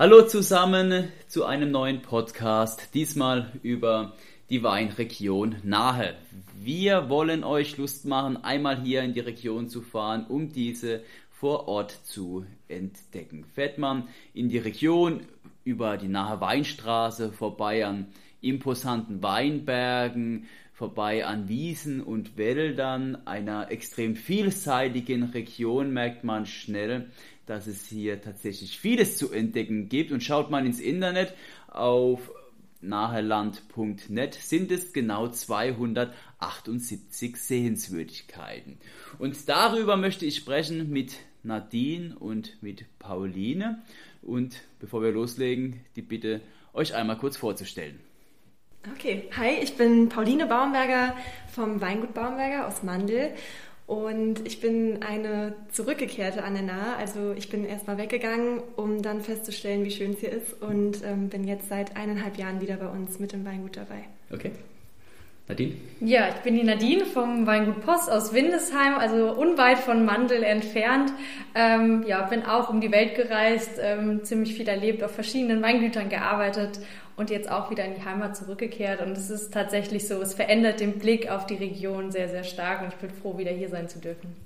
Hallo zusammen zu einem neuen Podcast, diesmal über die Weinregion Nahe. Wir wollen euch Lust machen, einmal hier in die Region zu fahren, um diese vor Ort zu entdecken. Fährt man in die Region über die Nahe Weinstraße vorbei an imposanten Weinbergen, vorbei an Wiesen und Wäldern, einer extrem vielseitigen Region, merkt man schnell, dass es hier tatsächlich vieles zu entdecken gibt. Und schaut man ins Internet auf naheland.net sind es genau 278 Sehenswürdigkeiten. Und darüber möchte ich sprechen mit Nadine und mit Pauline. Und bevor wir loslegen, die Bitte, euch einmal kurz vorzustellen. Okay, hi, ich bin Pauline Baumberger vom Weingut Baumberger aus Mandel und ich bin eine zurückgekehrte an der Nahe. Also ich bin erstmal weggegangen, um dann festzustellen, wie schön es hier ist und ähm, bin jetzt seit eineinhalb Jahren wieder bei uns mit dem Weingut dabei. Okay. Nadine? Ja, ich bin die Nadine vom Weingut Post aus Windesheim, also unweit von Mandel entfernt. Ähm, ja, bin auch um die Welt gereist, ähm, ziemlich viel erlebt, auf verschiedenen Weingütern gearbeitet und jetzt auch wieder in die Heimat zurückgekehrt. Und es ist tatsächlich so, es verändert den Blick auf die Region sehr, sehr stark und ich bin froh, wieder hier sein zu dürfen.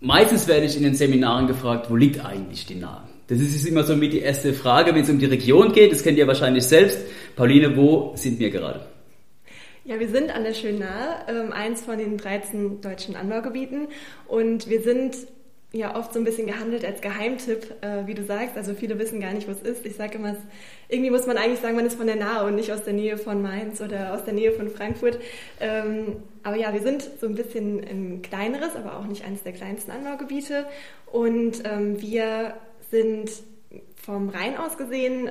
Meistens werde ich in den Seminaren gefragt, wo liegt eigentlich die Nahe? Das ist immer so mit die erste Frage, wenn es um die Region geht. Das kennt ihr wahrscheinlich selbst. Pauline, wo sind wir gerade? Ja, wir sind an der Schönahe, ähm, eins von den 13 deutschen Anbaugebieten. Und wir sind ja oft so ein bisschen gehandelt als Geheimtipp, äh, wie du sagst. Also viele wissen gar nicht, wo es ist. Ich sage immer, irgendwie muss man eigentlich sagen, man ist von der Nahe und nicht aus der Nähe von Mainz oder aus der Nähe von Frankfurt. Ähm, aber ja, wir sind so ein bisschen ein kleineres, aber auch nicht eines der kleinsten Anbaugebiete. Und ähm, wir sind vom Rhein aus gesehen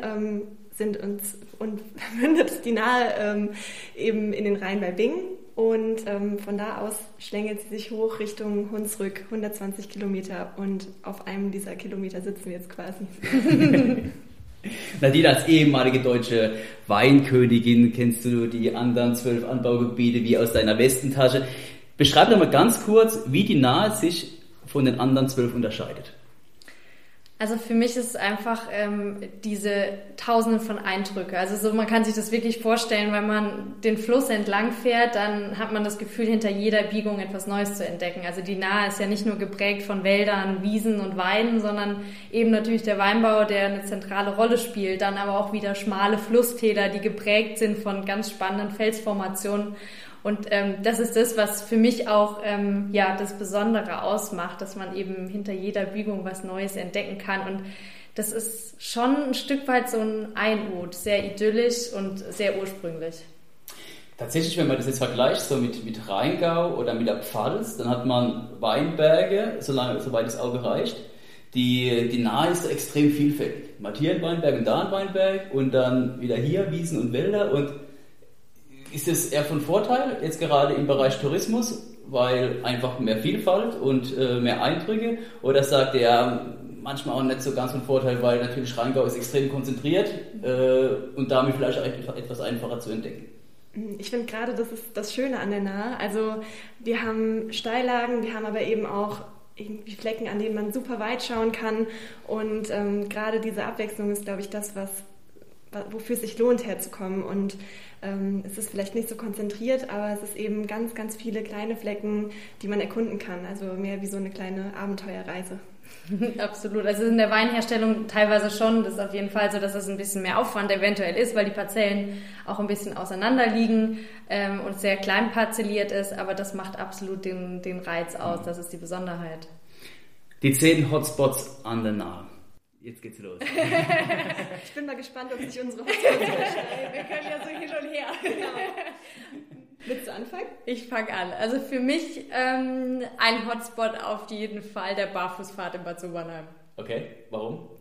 sind uns und mündet die Nahe ähm, eben in den Rhein bei Bingen. Und ähm, von da aus schlängelt sie sich hoch Richtung Hunsrück, 120 Kilometer. Und auf einem dieser Kilometer sitzen wir jetzt quasi. Nadine, als ehemalige deutsche Weinkönigin kennst du die anderen zwölf Anbaugebiete wie aus deiner Westentasche. Beschreib doch mal ganz kurz, wie die Nahe sich von den anderen zwölf unterscheidet. Also für mich ist es einfach ähm, diese Tausende von Eindrücke. Also so man kann sich das wirklich vorstellen, wenn man den Fluss entlang fährt, dann hat man das Gefühl, hinter jeder Biegung etwas Neues zu entdecken. Also die Nahe ist ja nicht nur geprägt von Wäldern, Wiesen und Weiden, sondern eben natürlich der Weinbau, der eine zentrale Rolle spielt. Dann aber auch wieder schmale Flusstäler, die geprägt sind von ganz spannenden Felsformationen. Und ähm, das ist das, was für mich auch ähm, ja, das Besondere ausmacht, dass man eben hinter jeder Biegung was Neues entdecken kann. Und das ist schon ein Stück weit so ein Einut, sehr idyllisch und sehr ursprünglich. Tatsächlich, wenn man das jetzt vergleicht so mit, mit Rheingau oder mit der Pfalz, dann hat man Weinberge, solange, soweit das Auge reicht. Die, die Nahe ist extrem vielfältig. Mal hier ein Weinberg und da ein Weinberg und dann wieder hier Wiesen und Wälder und ist es eher von Vorteil, jetzt gerade im Bereich Tourismus, weil einfach mehr Vielfalt und äh, mehr Eindrücke? Oder sagt er manchmal auch nicht so ganz von Vorteil, weil natürlich Rheingau ist extrem konzentriert äh, und damit vielleicht auch etwas einfacher zu entdecken? Ich finde gerade, das ist das Schöne an der Nahe. Also wir haben Steillagen, wir haben aber eben auch irgendwie Flecken, an denen man super weit schauen kann. Und ähm, gerade diese Abwechslung ist, glaube ich, das, was wofür es sich lohnt, herzukommen. Und ähm, es ist vielleicht nicht so konzentriert, aber es ist eben ganz, ganz viele kleine Flecken, die man erkunden kann. Also mehr wie so eine kleine Abenteuerreise. Absolut. Also in der Weinherstellung teilweise schon. Das ist auf jeden Fall so, dass es ein bisschen mehr Aufwand eventuell ist, weil die Parzellen auch ein bisschen auseinander liegen ähm, und sehr klein parzelliert ist. Aber das macht absolut den, den Reiz aus. Das ist die Besonderheit. Die zehn Hotspots an der Nahe. Jetzt geht's los. ich bin mal gespannt, ob sich unsere Hotspots überschneiden. Wir können ja so hin und her. Genau. Willst du anfangen? Ich fange an. Also für mich ähm, ein Hotspot auf jeden Fall der Barfußfahrt in Bad Sobernheim. Okay, warum?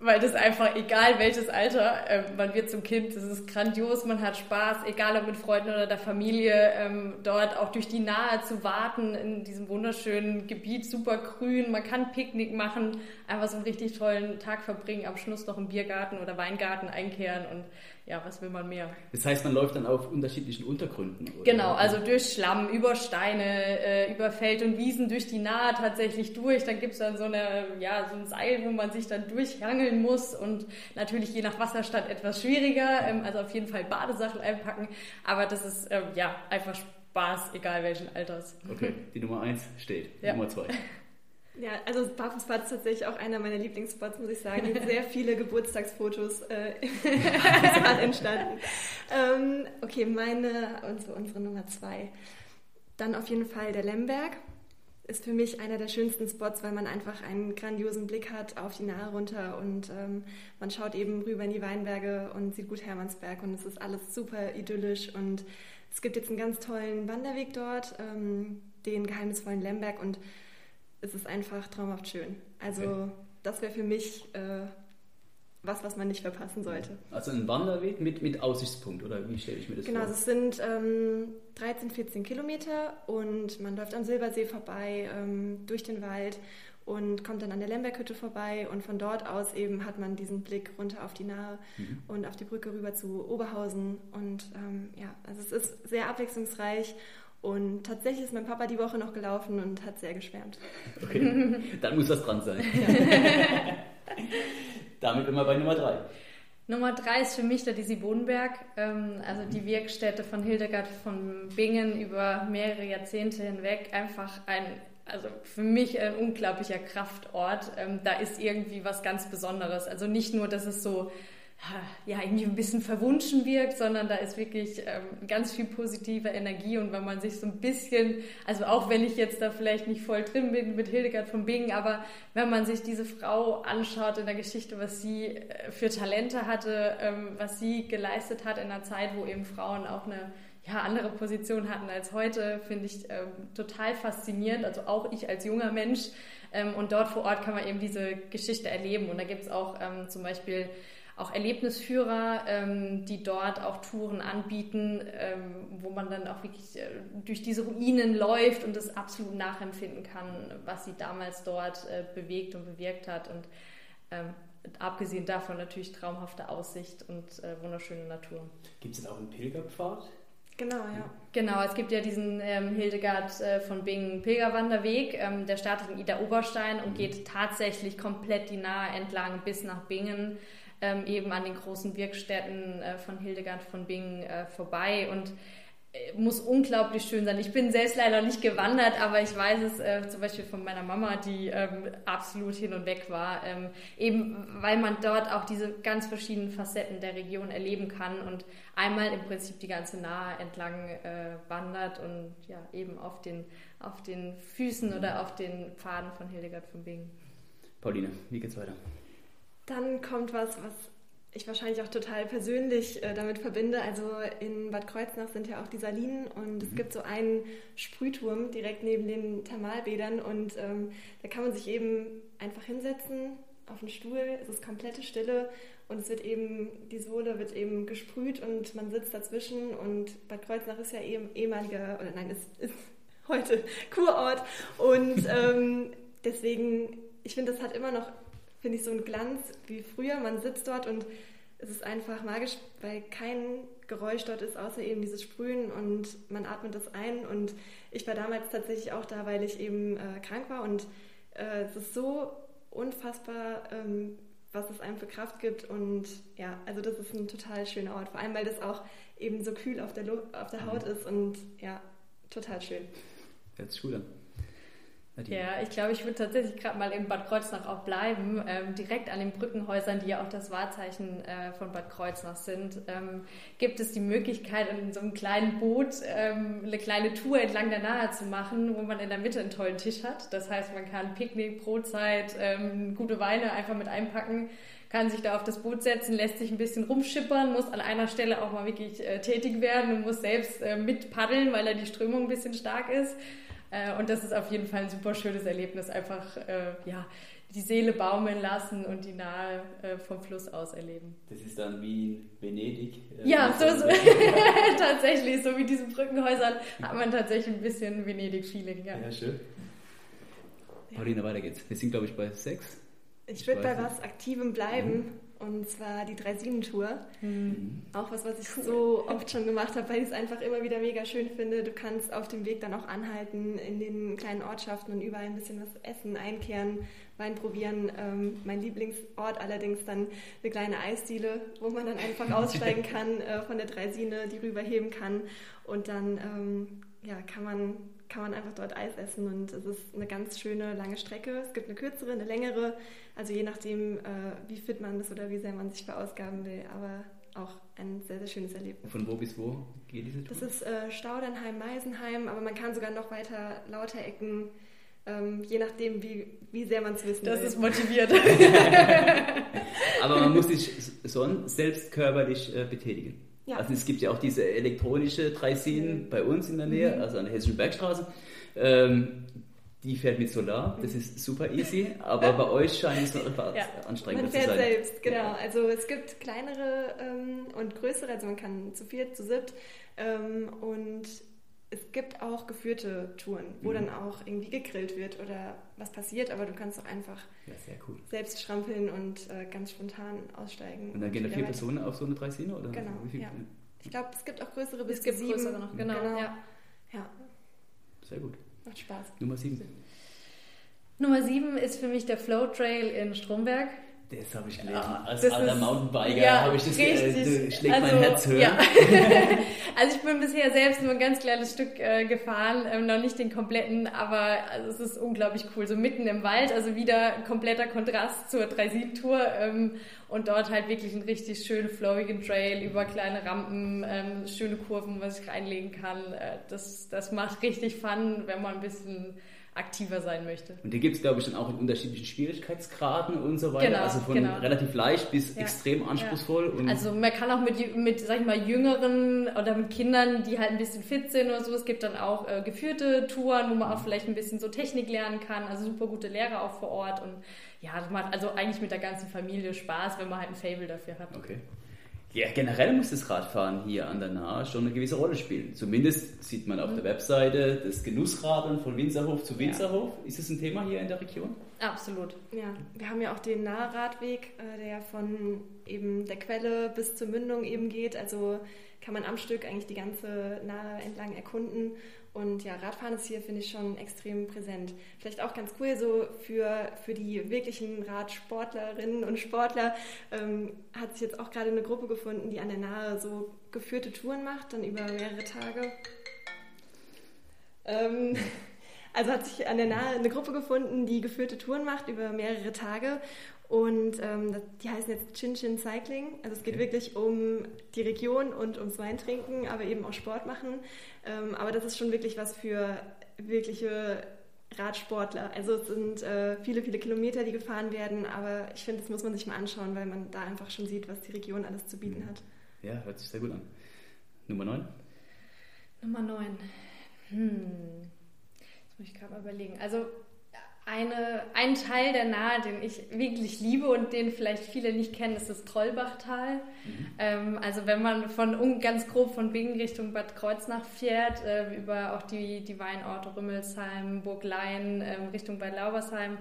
weil das einfach, egal welches Alter, äh, man wird zum Kind, das ist grandios, man hat Spaß, egal ob mit Freunden oder der Familie, ähm, dort auch durch die Nahe zu warten in diesem wunderschönen Gebiet, super grün, man kann Picknick machen, einfach so einen richtig tollen Tag verbringen, am Schluss noch im Biergarten oder Weingarten einkehren und ja, was will man mehr? Das heißt, man läuft dann auf unterschiedlichen Untergründen. Oder? Genau, also durch Schlamm, über Steine, äh, über Feld und Wiesen, durch die Nahe tatsächlich durch. Dann gibt es dann so, eine, ja, so ein Seil, wo man sich dann durchhangeln muss und natürlich je nach Wasserstand etwas schwieriger. Ähm, also auf jeden Fall Badesachen einpacken. Aber das ist ähm, ja einfach Spaß, egal welchen Alters. Okay, die Nummer eins steht. Ja. Nummer zwei. Ja, also Barfußbad ist tatsächlich auch einer meiner Lieblingsspots, muss ich sagen. Sehr viele Geburtstagsfotos äh, entstanden. Ähm, okay, meine so unsere Nummer zwei. Dann auf jeden Fall der Lemberg. Ist für mich einer der schönsten Spots, weil man einfach einen grandiosen Blick hat auf die Nahe runter und ähm, man schaut eben rüber in die Weinberge und sieht gut Hermannsberg und es ist alles super idyllisch und es gibt jetzt einen ganz tollen Wanderweg dort, ähm, den geheimnisvollen Lemberg und es ist einfach traumhaft schön. Also okay. das wäre für mich äh, was, was man nicht verpassen sollte. Also ein Wanderweg mit, mit Aussichtspunkt, oder wie stelle ich mir das genau, vor? Genau, es sind ähm, 13, 14 Kilometer und man läuft am Silbersee vorbei, ähm, durch den Wald und kommt dann an der Lemberghütte vorbei und von dort aus eben hat man diesen Blick runter auf die Nahe mhm. und auf die Brücke rüber zu Oberhausen und ähm, ja, also es ist sehr abwechslungsreich und tatsächlich ist mein Papa die Woche noch gelaufen und hat sehr geschwärmt. Okay, dann muss das dran sein. Damit sind wir bei Nummer drei. Nummer drei ist für mich der Disi Bodenberg, ähm, also die Wirkstätte von Hildegard von Bingen über mehrere Jahrzehnte hinweg. Einfach ein, also für mich ein unglaublicher Kraftort. Ähm, da ist irgendwie was ganz Besonderes. Also nicht nur, dass es so ja, irgendwie ein bisschen verwunschen wirkt, sondern da ist wirklich ähm, ganz viel positive Energie und wenn man sich so ein bisschen, also auch wenn ich jetzt da vielleicht nicht voll drin bin mit Hildegard von Bingen, aber wenn man sich diese Frau anschaut in der Geschichte, was sie äh, für Talente hatte, ähm, was sie geleistet hat in einer Zeit, wo eben Frauen auch eine ja, andere Position hatten als heute, finde ich ähm, total faszinierend. Also auch ich als junger Mensch. Ähm, und dort vor Ort kann man eben diese Geschichte erleben. Und da gibt es auch ähm, zum Beispiel auch Erlebnisführer, ähm, die dort auch Touren anbieten, ähm, wo man dann auch wirklich äh, durch diese Ruinen läuft und das absolut nachempfinden kann, was sie damals dort äh, bewegt und bewirkt hat. Und ähm, abgesehen davon natürlich traumhafte Aussicht und äh, wunderschöne Natur. Gibt es denn auch einen Pilgerpfad? Genau, ja. Genau, es gibt ja diesen ähm, Hildegard äh, von Bingen Pilgerwanderweg. Ähm, der startet in Ida Oberstein und mhm. geht tatsächlich komplett die Nahe entlang bis nach Bingen ähm, eben an den großen Wirkstätten äh, von Hildegard von Bingen äh, vorbei und äh, muss unglaublich schön sein. Ich bin selbst leider nicht gewandert, aber ich weiß es äh, zum Beispiel von meiner Mama, die ähm, absolut hin und weg war, ähm, eben weil man dort auch diese ganz verschiedenen Facetten der Region erleben kann und einmal im Prinzip die ganze Nahe entlang äh, wandert und ja eben auf den, auf den Füßen oder auf den Pfaden von Hildegard von Bingen. Pauline, wie geht's weiter? Dann kommt was, was ich wahrscheinlich auch total persönlich äh, damit verbinde. Also in Bad Kreuznach sind ja auch die Salinen und mhm. es gibt so einen Sprühturm direkt neben den Thermalbädern und ähm, da kann man sich eben einfach hinsetzen auf einen Stuhl, es ist komplette Stille und es wird eben, die Sohle wird eben gesprüht und man sitzt dazwischen und Bad Kreuznach ist ja eben ehemaliger, oder nein, ist, ist heute Kurort und ähm, deswegen, ich finde, das hat immer noch finde ich, so ein Glanz wie früher. Man sitzt dort und es ist einfach magisch, weil kein Geräusch dort ist, außer eben dieses Sprühen und man atmet das ein. Und ich war damals tatsächlich auch da, weil ich eben äh, krank war und äh, es ist so unfassbar, ähm, was es einem für Kraft gibt. Und ja, also das ist ein total schöner Ort, vor allem weil das auch eben so kühl auf der, auf der Haut mhm. ist und ja, total schön. Jetzt cool ja, ich glaube, ich würde tatsächlich gerade mal in Bad Kreuznach auch bleiben. Ähm, direkt an den Brückenhäusern, die ja auch das Wahrzeichen äh, von Bad Kreuznach sind, ähm, gibt es die Möglichkeit, in so einem kleinen Boot ähm, eine kleine Tour entlang der Nahe zu machen, wo man in der Mitte einen tollen Tisch hat. Das heißt, man kann Picknick, Brotzeit, ähm, gute Weine einfach mit einpacken, kann sich da auf das Boot setzen, lässt sich ein bisschen rumschippern, muss an einer Stelle auch mal wirklich äh, tätig werden und muss selbst äh, mit paddeln, weil da die Strömung ein bisschen stark ist. Äh, und das ist auf jeden Fall ein super schönes Erlebnis, einfach äh, ja, die Seele baumeln lassen und die Nahe äh, vom Fluss aus erleben. Das ist dann wie in Venedig. Äh, ja, so, so tatsächlich, so wie diesen Brückenhäusern hat man tatsächlich ein bisschen Venedig-Feeling. Ja. ja, schön. Paulina, weiter geht's. Wir sind, glaube ich, bei sechs. Ich würde bei was Aktivem bleiben. Und zwar die Dreisinen-Tour. Mhm. Auch was, was ich cool. so oft schon gemacht habe, weil ich es einfach immer wieder mega schön finde. Du kannst auf dem Weg dann auch anhalten in den kleinen Ortschaften und überall ein bisschen was essen, einkehren, Wein probieren. Ähm, mein Lieblingsort allerdings dann eine kleine Eisdiele, wo man dann einfach aussteigen kann äh, von der Dreisine, die rüberheben kann. Und dann ähm, ja, kann man kann man einfach dort Eis essen und es ist eine ganz schöne lange Strecke. Es gibt eine kürzere, eine längere, also je nachdem, äh, wie fit man ist oder wie sehr man sich verausgaben will, aber auch ein sehr, sehr schönes Erlebnis. Von wo bis wo geht diese Tour? Das ist äh, Staudernheim, Meisenheim, aber man kann sogar noch weiter lauter Ecken, ähm, je nachdem, wie, wie sehr man es wissen das will. Das ist motiviert. aber man muss sich sonst selbst körperlich äh, betätigen. Ja. Also es gibt ja auch diese elektronische Dreisinen mhm. bei uns in der Nähe, mhm. also an der Hessischen Bergstraße. Ähm, die fährt mit Solar, das ist super easy, aber bei euch scheint es noch etwas ja. anstrengender man fährt zu sein. selbst, genau. Also es gibt kleinere ähm, und größere, also man kann zu viert, zu siebt ähm, und es gibt auch geführte Touren, wo mhm. dann auch irgendwie gegrillt wird oder was passiert, aber du kannst auch einfach ja, cool. selbst strampeln und äh, ganz spontan aussteigen. Und dann gehen da vier Personen auf so eine Dreisine? Oder genau, ja. Ich glaube, es gibt auch größere bis es gibt sieben. größere noch, genau. genau. Ja. ja. Sehr gut. Macht Spaß. Nummer sieben. Nummer sieben ist für mich der Flow Trail in Stromberg. Das habe ich gelernt. Ja, Als alter ist, Mountainbiker ja, habe ich das äh, richtig. schlägt also, mein Herz höher. Ja. also ich bin bisher selbst nur ein ganz kleines Stück äh, gefahren, ähm, noch nicht den kompletten, aber also es ist unglaublich cool. So mitten im Wald, also wieder kompletter Kontrast zur 3-7-Tour ähm, und dort halt wirklich einen richtig schönen, flowigen Trail über kleine Rampen, ähm, schöne Kurven, was ich reinlegen kann. Äh, das, das macht richtig Fun, wenn man ein bisschen aktiver sein möchte. Und die gibt es, glaube ich, dann auch in unterschiedlichen Schwierigkeitsgraden und so weiter. Genau, also von genau. relativ leicht bis ja. extrem anspruchsvoll. Ja. also man kann auch mit, mit, sag ich mal, Jüngeren oder mit Kindern, die halt ein bisschen fit sind oder so. Es gibt dann auch äh, geführte Touren, wo man auch vielleicht ein bisschen so Technik lernen kann. Also super gute Lehrer auch vor Ort. Und ja, das macht also eigentlich mit der ganzen Familie Spaß, wenn man halt ein Fable dafür hat. Okay. Ja, generell muss das Radfahren hier an der Nahe schon eine gewisse Rolle spielen. Zumindest sieht man auf mhm. der Webseite das Genussradeln von Winzerhof zu Winzerhof. Ja. Ist das ein Thema hier in der Region? Absolut. Ja, wir haben ja auch den Nahradweg, äh, der von eben der Quelle bis zur Mündung eben geht. Also kann man am Stück eigentlich die ganze Nahe entlang erkunden. Und ja, Radfahren ist hier, finde ich, schon extrem präsent. Vielleicht auch ganz cool, so für, für die wirklichen Radsportlerinnen und Sportler ähm, hat sich jetzt auch gerade eine Gruppe gefunden, die an der Nahe so geführte Touren macht, dann über mehrere Tage. Ähm, also hat sich an der Nahe eine Gruppe gefunden, die geführte Touren macht über mehrere Tage. Und ähm, die heißen jetzt Chin Chin Cycling. Also es geht okay. wirklich um die Region und ums Weintrinken, aber eben auch Sport machen. Ähm, aber das ist schon wirklich was für wirkliche Radsportler. Also es sind äh, viele, viele Kilometer, die gefahren werden, aber ich finde, das muss man sich mal anschauen, weil man da einfach schon sieht, was die Region alles zu bieten hat. Ja, hört sich sehr gut an. Nummer 9? Nummer 9. Hm. Muss ich gerade mal überlegen. Also eine, ein Teil der Nahe, den ich wirklich liebe und den vielleicht viele nicht kennen, ist das Trollbachtal. Mhm. Ähm, also wenn man von ganz grob von Bingen Richtung Bad Kreuznach fährt, äh, über auch die, die Weinorte Rümmelsheim, Burglein, äh, Richtung Bad Laubersheim,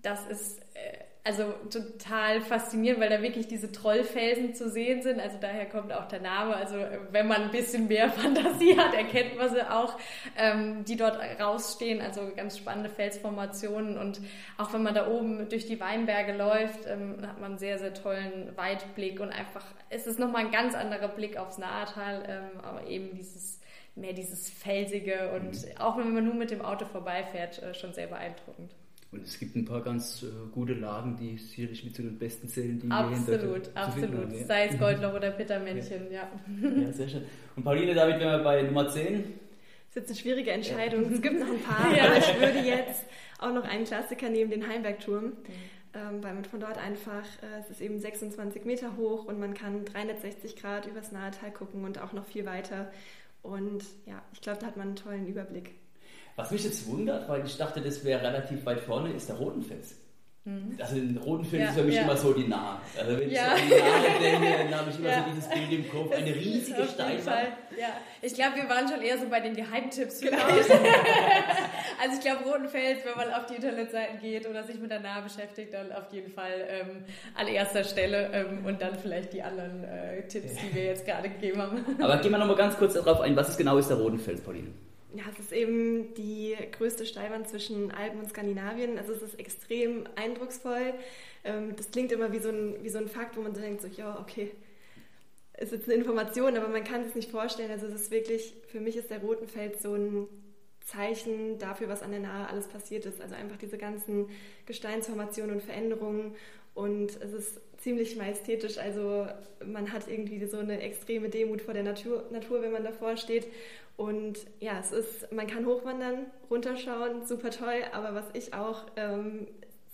das ist äh, also total faszinierend, weil da wirklich diese Trollfelsen zu sehen sind. Also daher kommt auch der Name. Also wenn man ein bisschen mehr Fantasie hat, erkennt man sie auch, ähm, die dort rausstehen. Also ganz spannende Felsformationen. Und auch wenn man da oben durch die Weinberge läuft, ähm, hat man einen sehr, sehr tollen Weitblick und einfach, es ist nochmal ein ganz anderer Blick aufs Nahetal, ähm, aber eben dieses mehr dieses Felsige und mhm. auch wenn man nur mit dem Auto vorbeifährt, äh, schon sehr beeindruckend. Und es gibt ein paar ganz äh, gute Lagen, die sicherlich mit zu den besten zählen, die absolut, wir Absolut, absolut. Ja. Sei es Goldloch oder Pittermännchen, ja. ja. Ja, sehr schön. Und Pauline, damit wären wir bei Nummer 10. Das ist jetzt eine schwierige Entscheidung. Es gibt noch ein paar, ja. aber ich würde jetzt auch noch einen Klassiker nehmen, den Heimbergturm. Mhm. Ähm, weil man von dort einfach, äh, es ist eben 26 Meter hoch und man kann 360 Grad übers Nahetal gucken und auch noch viel weiter. Und ja, ich glaube, da hat man einen tollen Überblick. Was mich jetzt wundert, weil ich dachte, das wäre relativ weit vorne, ist der Rotenfels. Mhm. Also in Rotenfeld ja, ist für mich ja. immer so die Nahe. Also wenn ja. ich so die Nahe denke, dann habe ich immer so dieses Bild im Kopf, eine riesige Steinwand. Ja, ich glaube, wir waren schon eher so bei den Geheimtipps vielleicht. also ich glaube, Rotenfels, wenn man auf die Internetseiten geht oder sich mit der Nahe beschäftigt, dann auf jeden Fall ähm, an erster Stelle ähm, und dann vielleicht die anderen äh, Tipps, die wir jetzt gerade gegeben haben. Aber gehen wir nochmal ganz kurz darauf ein, was ist genau ist der Rotenfels, Pauline? Ja, es ist eben die größte Steilwand zwischen Alpen und Skandinavien. Also es ist extrem eindrucksvoll. Ähm, das klingt immer wie so ein, wie so ein Fakt, wo man so denkt, so, ja, okay, ist jetzt eine Information, aber man kann es nicht vorstellen. Also es ist wirklich, für mich ist der Rotenfels so ein Zeichen dafür, was an der Nahe alles passiert ist. Also einfach diese ganzen Gesteinsformationen und Veränderungen. Und es ist ziemlich majestätisch. Also man hat irgendwie so eine extreme Demut vor der Natur, Natur wenn man davor steht. Und ja, es ist, man kann hochwandern, runterschauen, super toll. Aber was ich auch ähm,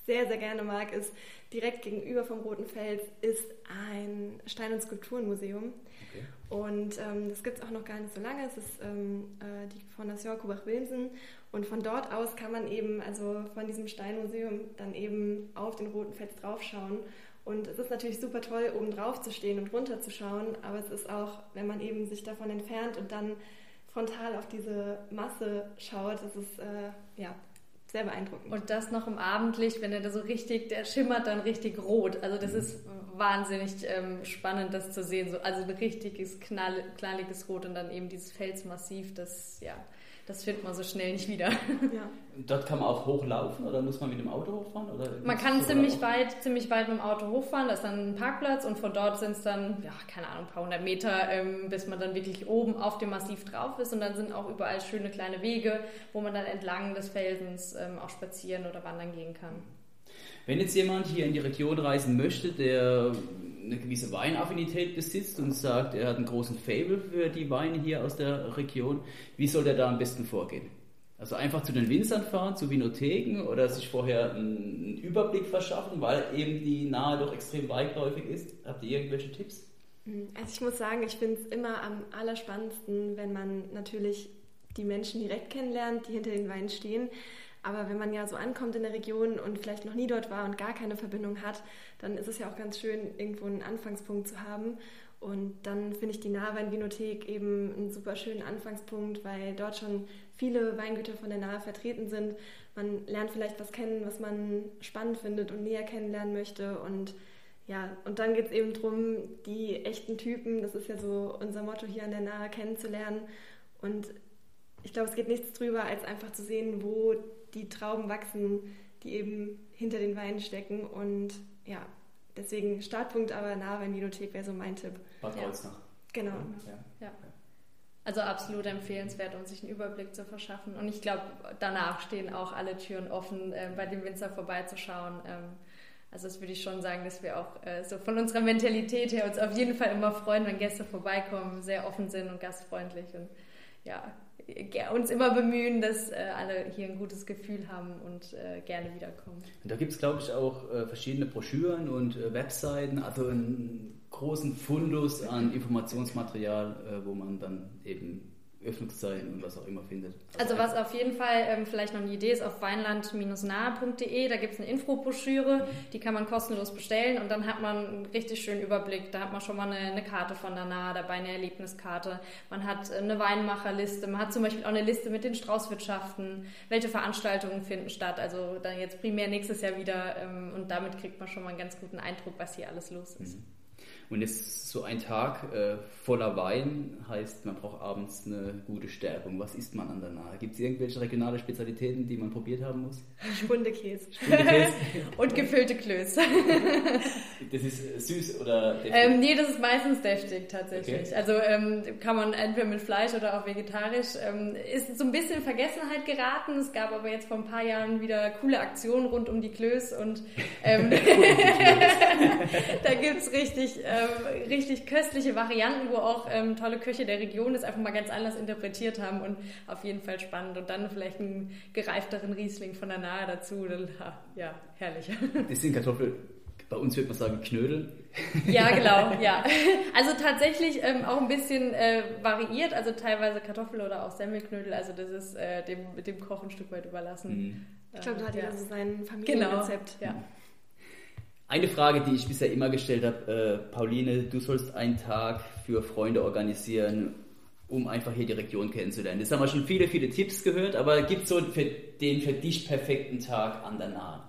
sehr, sehr gerne mag, ist direkt gegenüber vom Roten Fels ist ein Stein- und Skulpturenmuseum. Okay. Und ähm, das gibt es auch noch gar nicht so lange. Es ist ähm, äh, die Fondation Kubach-Wilmsen. Und von dort aus kann man eben, also von diesem Steinmuseum, dann eben auf den Roten Fels draufschauen. Und es ist natürlich super toll, oben drauf zu stehen und runterzuschauen, aber es ist auch, wenn man eben sich davon entfernt und dann frontal auf diese Masse schaut, das ist äh, ja sehr beeindruckend. Und das noch im Abendlicht, wenn er da so richtig, der schimmert dann richtig rot. Also das ist wahnsinnig ähm, spannend, das zu sehen. So, also ein richtiges, knall, knalliges Rot und dann eben dieses Felsmassiv, das ja das findet man so schnell nicht wieder. Ja. Dort kann man auch hochlaufen oder muss man mit dem Auto hochfahren? Oder man kann ziemlich weit, ziemlich weit mit dem Auto hochfahren, da ist dann ein Parkplatz und von dort sind es dann, ja, keine Ahnung, ein paar hundert Meter, ähm, bis man dann wirklich oben auf dem Massiv drauf ist und dann sind auch überall schöne kleine Wege, wo man dann entlang des Felsens ähm, auch spazieren oder wandern gehen kann. Wenn jetzt jemand hier in die Region reisen möchte, der eine gewisse Weinaffinität besitzt und sagt, er hat einen großen Fable für die Weine hier aus der Region, wie soll der da am besten vorgehen? Also einfach zu den Winzern fahren, zu Vinotheken oder sich vorher einen Überblick verschaffen, weil eben die Nahe doch extrem weitläufig ist. Habt ihr irgendwelche Tipps? Also ich muss sagen, ich finde es immer am allerspannendsten, wenn man natürlich die Menschen direkt kennenlernt, die hinter den Weinen stehen. Aber wenn man ja so ankommt in der Region und vielleicht noch nie dort war und gar keine Verbindung hat, dann ist es ja auch ganz schön, irgendwo einen Anfangspunkt zu haben. Und dann finde ich die Nahweinvinothek eben einen super schönen Anfangspunkt, weil dort schon viele Weingüter von der Nahe vertreten sind. Man lernt vielleicht was kennen, was man spannend findet und näher kennenlernen möchte. Und ja, und dann geht es eben darum, die echten Typen, das ist ja so unser Motto hier an der Nahe, kennenzulernen. Und ich glaube, es geht nichts drüber, als einfach zu sehen, wo die Trauben wachsen, die eben hinter den Weinen stecken. Und ja, deswegen Startpunkt, aber Nahweinvinothek wäre so mein Tipp. Bad. Ja. Genau. Ja. ja. Also absolut empfehlenswert, um sich einen Überblick zu verschaffen. Und ich glaube, danach stehen auch alle Türen offen, äh, bei dem Winzer vorbeizuschauen. Ähm, also das würde ich schon sagen, dass wir auch äh, so von unserer Mentalität her uns auf jeden Fall immer freuen, wenn Gäste vorbeikommen, sehr offen sind und gastfreundlich. Und ja, uns immer bemühen, dass äh, alle hier ein gutes Gefühl haben und äh, gerne wiederkommen. Und da gibt es, glaube ich, auch äh, verschiedene Broschüren und äh, Webseiten, also einen großen Fundus an Informationsmaterial, äh, wo man dann eben Öffnungszeiten und was auch immer findet. Also, also was auf jeden Fall ähm, vielleicht noch eine Idee ist, auf weinland-nahe.de, da gibt es eine Infobroschüre, mhm. die kann man kostenlos bestellen und dann hat man einen richtig schönen Überblick. Da hat man schon mal eine, eine Karte von der Nahe dabei, eine Erlebniskarte. Man hat eine Weinmacherliste, man hat zum Beispiel auch eine Liste mit den Straußwirtschaften, welche Veranstaltungen finden statt. Also dann jetzt primär nächstes Jahr wieder ähm, und damit kriegt man schon mal einen ganz guten Eindruck, was hier alles los ist. Mhm. Und jetzt so ein Tag äh, voller Wein heißt, man braucht abends eine gute Stärkung. Was isst man an der Nahe? Gibt es irgendwelche regionale Spezialitäten, die man probiert haben muss? Spundekäse. Spundekäse. Und gefüllte Klöße. das ist äh, süß oder deftig? Ähm, nee, das ist meistens deftig tatsächlich. Okay. Also ähm, kann man entweder mit Fleisch oder auch vegetarisch. Ähm, ist so ein bisschen in Vergessenheit geraten. Es gab aber jetzt vor ein paar Jahren wieder coole Aktionen rund um die Klöße und ähm, da gibt es richtig... Äh, ähm, richtig köstliche Varianten, wo auch ähm, tolle Köche der Region das einfach mal ganz anders interpretiert haben und auf jeden Fall spannend. Und dann vielleicht einen gereifteren Riesling von der Nahe dazu. Dann, ja, herrlich. Das sind Kartoffeln. Bei uns würde man sagen Knödel. Ja, genau, ja. Also tatsächlich ähm, auch ein bisschen äh, variiert, also teilweise Kartoffel oder auch Semmelknödel, also das ist äh, dem, dem Koch ein Stück weit überlassen. Mhm. Ich glaube, da hat ja so sein Familienrezept. Genau, ja. Eine Frage, die ich bisher immer gestellt habe, äh, Pauline, du sollst einen Tag für Freunde organisieren, um einfach hier die Region kennenzulernen. Jetzt haben wir schon viele, viele Tipps gehört, aber gibt es so für den für dich perfekten Tag an der Nahe?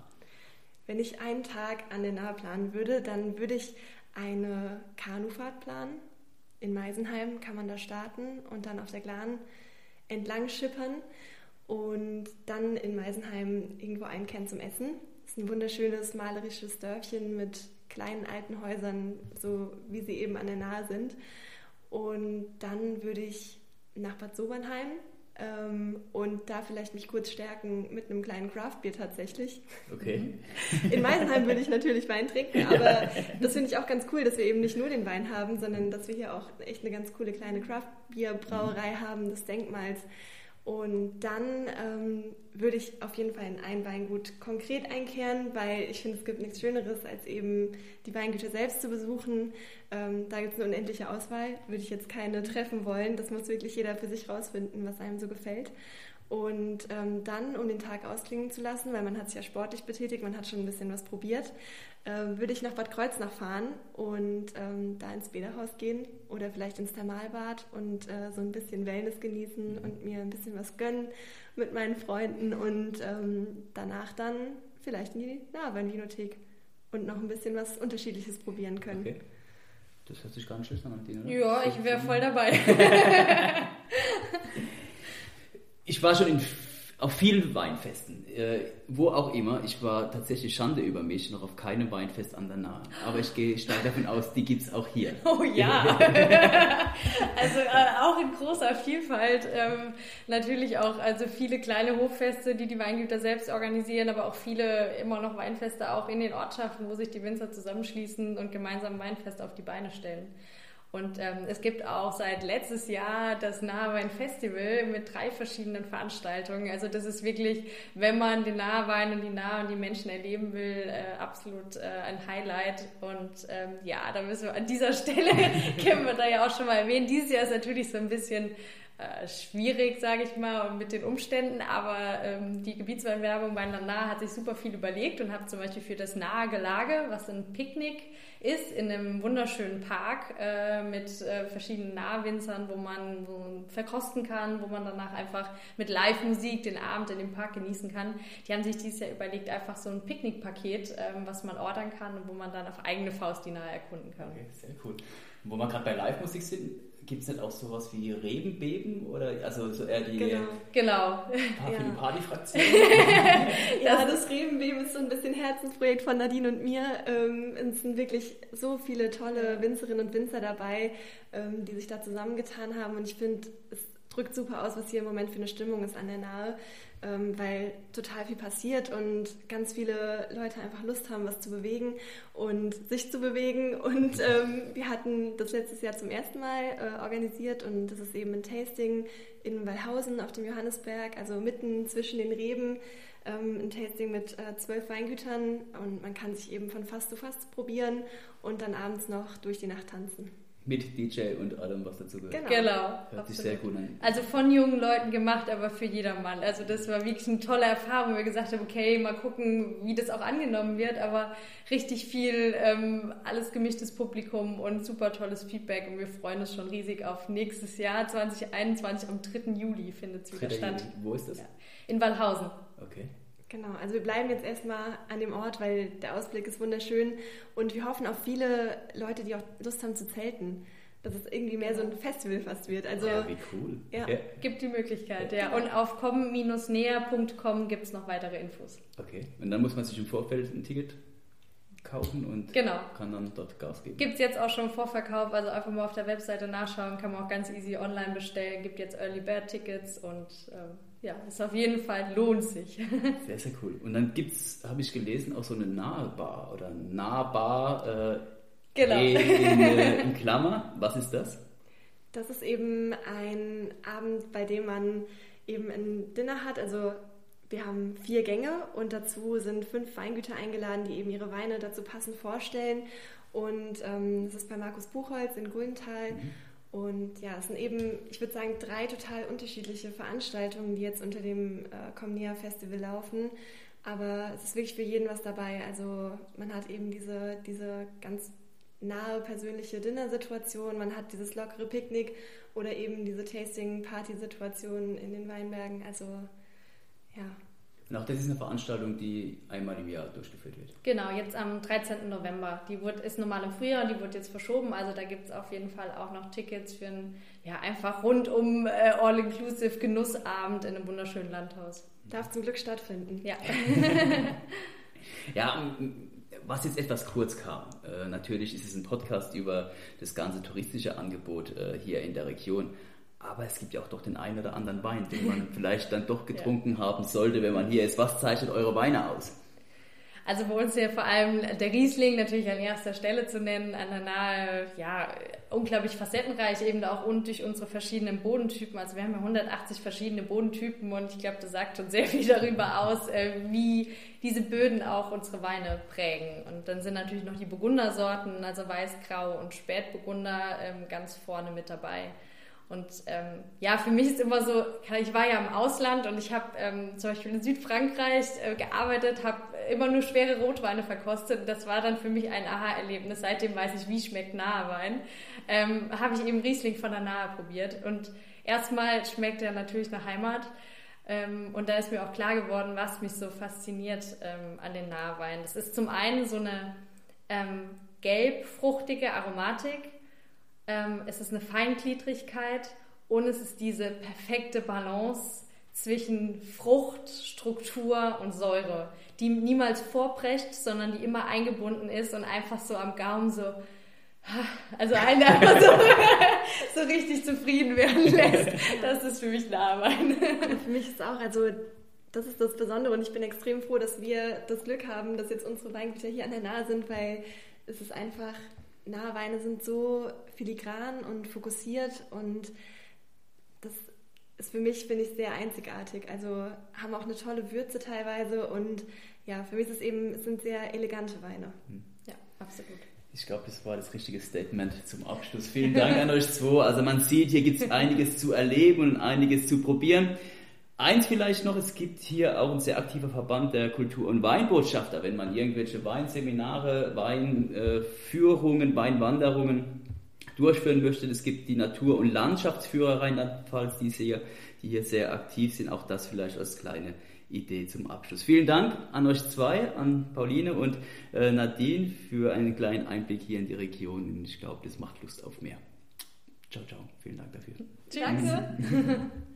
Wenn ich einen Tag an der Nahe planen würde, dann würde ich eine Kanufahrt planen. In Meisenheim kann man da starten und dann auf der Glan entlang schippern und dann in Meisenheim irgendwo einkehren zum Essen. Es ist ein wunderschönes malerisches Dörfchen mit kleinen alten Häusern, so wie sie eben an der Nahe sind. Und dann würde ich nach Bad Sobernheim ähm, und da vielleicht mich kurz stärken mit einem kleinen Craftbier tatsächlich. Okay. In Meisenheim würde ich natürlich Wein trinken, aber das finde ich auch ganz cool, dass wir eben nicht nur den Wein haben, sondern dass wir hier auch echt eine ganz coole kleine Craftbierbrauerei haben des Denkmals. Und dann ähm, würde ich auf jeden Fall in ein Weingut konkret einkehren, weil ich finde, es gibt nichts Schöneres, als eben die Weingüter selbst zu besuchen. Ähm, da gibt es eine unendliche Auswahl, würde ich jetzt keine treffen wollen. Das muss wirklich jeder für sich rausfinden, was einem so gefällt. Und ähm, dann, um den Tag ausklingen zu lassen, weil man hat sich ja sportlich betätigt, man hat schon ein bisschen was probiert, äh, würde ich nach Bad Kreuznach fahren und ähm, da ins Bäderhaus gehen oder vielleicht ins Thermalbad und äh, so ein bisschen Wellness genießen und mir ein bisschen was gönnen mit meinen Freunden und ähm, danach dann vielleicht in die Nahweinvinothek und noch ein bisschen was Unterschiedliches probieren können. Okay. Das hört sich gar nicht schlecht an, Martina. Ja, ich wäre voll dabei. ich war schon in, auf vielen Weinfesten, äh, wo auch immer. Ich war tatsächlich Schande über mich, noch auf keinem Weinfest an der Nahe. Aber ich gehe stark davon aus, die gibt es auch hier. Oh ja. also äh, auch in großer Vielfalt. Ähm, natürlich auch also viele kleine Hochfeste, die die Weingüter selbst organisieren, aber auch viele immer noch Weinfeste auch in den Ortschaften, wo sich die Winzer zusammenschließen und gemeinsam Weinfest auf die Beine stellen. Und ähm, es gibt auch seit letztes Jahr das Nahewein Festival mit drei verschiedenen Veranstaltungen. Also das ist wirklich, wenn man den Nahewein und die Nahe und die Menschen erleben will, äh, absolut äh, ein Highlight. Und ähm, ja, da müssen wir an dieser Stelle, können wir da ja auch schon mal erwähnen, dieses Jahr ist natürlich so ein bisschen äh, schwierig, sage ich mal, mit den Umständen, aber ähm, die Gebietsweinwerbung bei Nahe hat sich super viel überlegt und hat zum Beispiel für das Nahe Gelage, was ein Picknick ist in einem wunderschönen Park äh, mit äh, verschiedenen Nahwinzern, wo man so verkosten kann, wo man danach einfach mit Live-Musik den Abend in dem Park genießen kann. Die haben sich dieses Jahr überlegt, einfach so ein Picknickpaket, äh, was man ordern kann und wo man dann auf eigene Faust die Nahe erkunden kann. Okay, sehr cool. wo wir gerade bei Live-Musik sind, Gibt es nicht auch sowas wie Rebenbeben oder also so eher die genau, genau. Party, ja. Partyfraktion? ja, das Rebenbeben ist so ein bisschen Herzensprojekt von Nadine und mir. Ähm, es sind wirklich so viele tolle Winzerinnen und Winzer dabei, ähm, die sich da zusammengetan haben und ich finde, es drückt super aus, was hier im Moment für eine Stimmung ist an der Nahe ähm, weil total viel passiert und ganz viele Leute einfach Lust haben, was zu bewegen und sich zu bewegen. Und ähm, wir hatten das letztes Jahr zum ersten Mal äh, organisiert und das ist eben ein Tasting in Wallhausen auf dem Johannesberg, also mitten zwischen den Reben. Ähm, ein Tasting mit äh, zwölf Weingütern und man kann sich eben von Fass zu Fass probieren und dann abends noch durch die Nacht tanzen. Mit DJ und allem, was dazu gehört. Genau. genau. Hört Absolut. sich sehr gut an. Also von jungen Leuten gemacht, aber für jedermann. Also das war wirklich eine tolle Erfahrung. Wir gesagt haben, okay, mal gucken, wie das auch angenommen wird, aber richtig viel, ähm, alles gemischtes Publikum und super tolles Feedback und wir freuen uns schon riesig auf nächstes Jahr 2021 am 3. Juli findet es wieder statt. Juli. Wo ist das? Ja. In Wallhausen. Okay. Genau, also wir bleiben jetzt erstmal an dem Ort, weil der Ausblick ist wunderschön und wir hoffen auf viele Leute, die auch Lust haben zu zelten. Dass es irgendwie mehr so ein Festival fast wird. Also, ja, wie cool. Ja. ja. Gibt die Möglichkeit, ja. Und auf com-näher.com gibt es noch weitere Infos. Okay, und dann muss man sich im Vorfeld ein Ticket kaufen und genau. kann dann dort Gas geben. Gibt es jetzt auch schon Vorverkauf, also einfach mal auf der Webseite nachschauen, kann man auch ganz easy online bestellen, gibt jetzt Early Bird Tickets und ähm, ja, ist auf jeden Fall lohnt sich. Sehr, sehr cool. Und dann gibt es, habe ich gelesen, auch so eine Nahbar oder Nahbar äh, genau. in, äh, in Klammer. Was ist das? Das ist eben ein Abend, bei dem man eben ein Dinner hat. Also wir haben vier Gänge und dazu sind fünf Weingüter eingeladen, die eben ihre Weine dazu passend vorstellen. Und ähm, das ist bei Markus Buchholz in Guldenthal. Mhm. Und ja, es sind eben, ich würde sagen, drei total unterschiedliche Veranstaltungen, die jetzt unter dem äh, Comnia Festival laufen. Aber es ist wirklich für jeden was dabei. Also man hat eben diese, diese ganz nahe persönliche Dinnersituation, man hat dieses lockere Picknick oder eben diese Tasting-Party-Situation in den Weinbergen. Also ja. Und auch das ist eine Veranstaltung, die einmal im Jahr durchgeführt wird. Genau, jetzt am 13. November. Die wird, ist normal im Frühjahr, die wird jetzt verschoben. Also da gibt es auf jeden Fall auch noch Tickets für einen ja, einfach rundum äh, All-Inclusive Genussabend in einem wunderschönen Landhaus. Darf zum Glück stattfinden. Ja. ja, was jetzt etwas kurz kam. Äh, natürlich ist es ein Podcast über das ganze touristische Angebot äh, hier in der Region. Aber es gibt ja auch doch den einen oder anderen Wein, den man vielleicht dann doch getrunken ja. haben sollte, wenn man hier ist. Was zeichnet eure Weine aus? Also bei uns ja vor allem der Riesling natürlich an erster Stelle zu nennen, an der Nahe, ja, unglaublich facettenreich eben auch und durch unsere verschiedenen Bodentypen. Also wir haben ja 180 verschiedene Bodentypen und ich glaube, das sagt schon sehr viel darüber aus, äh, wie diese Böden auch unsere Weine prägen. Und dann sind natürlich noch die Burgundersorten, also Weiß, Grau und Spätburgunder ähm, ganz vorne mit dabei. Und ähm, ja, für mich ist immer so, ich war ja im Ausland und ich habe ähm, zum Beispiel in Südfrankreich äh, gearbeitet, habe immer nur schwere Rotweine verkostet. Das war dann für mich ein Aha-Erlebnis. Seitdem weiß ich, wie schmeckt Nahe Ähm, habe ich eben Riesling von der Nahe probiert. Und erstmal schmeckt er natürlich nach Heimat. Ähm, und da ist mir auch klar geworden, was mich so fasziniert ähm, an den Naheweinen. Das ist zum einen so eine ähm, gelb-fruchtige Aromatik ähm, es ist eine Feingliedrigkeit und es ist diese perfekte Balance zwischen Frucht, Struktur und Säure, die niemals vorbrecht, sondern die immer eingebunden ist und einfach so am Gaumen so, also einen einfach so, so richtig zufrieden werden lässt. Das ist für mich Nahwein. für mich ist auch, also das ist das Besondere und ich bin extrem froh, dass wir das Glück haben, dass jetzt unsere Weingüter hier an der Nahe sind, weil es ist einfach nahe Weine sind so filigran und fokussiert und das ist für mich, finde ich, sehr einzigartig. Also haben auch eine tolle Würze teilweise und ja, für mich ist es eben, es sind sehr elegante Weine. Hm. Ja, absolut. Ich glaube, das war das richtige Statement zum Abschluss. Vielen Dank an euch zwei. Also man sieht, hier gibt es einiges zu erleben und einiges zu probieren. Eins vielleicht noch, es gibt hier auch ein sehr aktiver Verband der Kultur- und Weinbotschafter, wenn man irgendwelche Weinseminare, Weinführungen, Weinwanderungen durchführen möchte. Es gibt die Natur- und Landschaftsführer Rheinland-Pfalz, die hier, die hier sehr aktiv sind. Auch das vielleicht als kleine Idee zum Abschluss. Vielen Dank an euch zwei, an Pauline und äh, Nadine für einen kleinen Einblick hier in die Region. Ich glaube, das macht Lust auf mehr. Ciao, ciao. Vielen Dank dafür. Danke.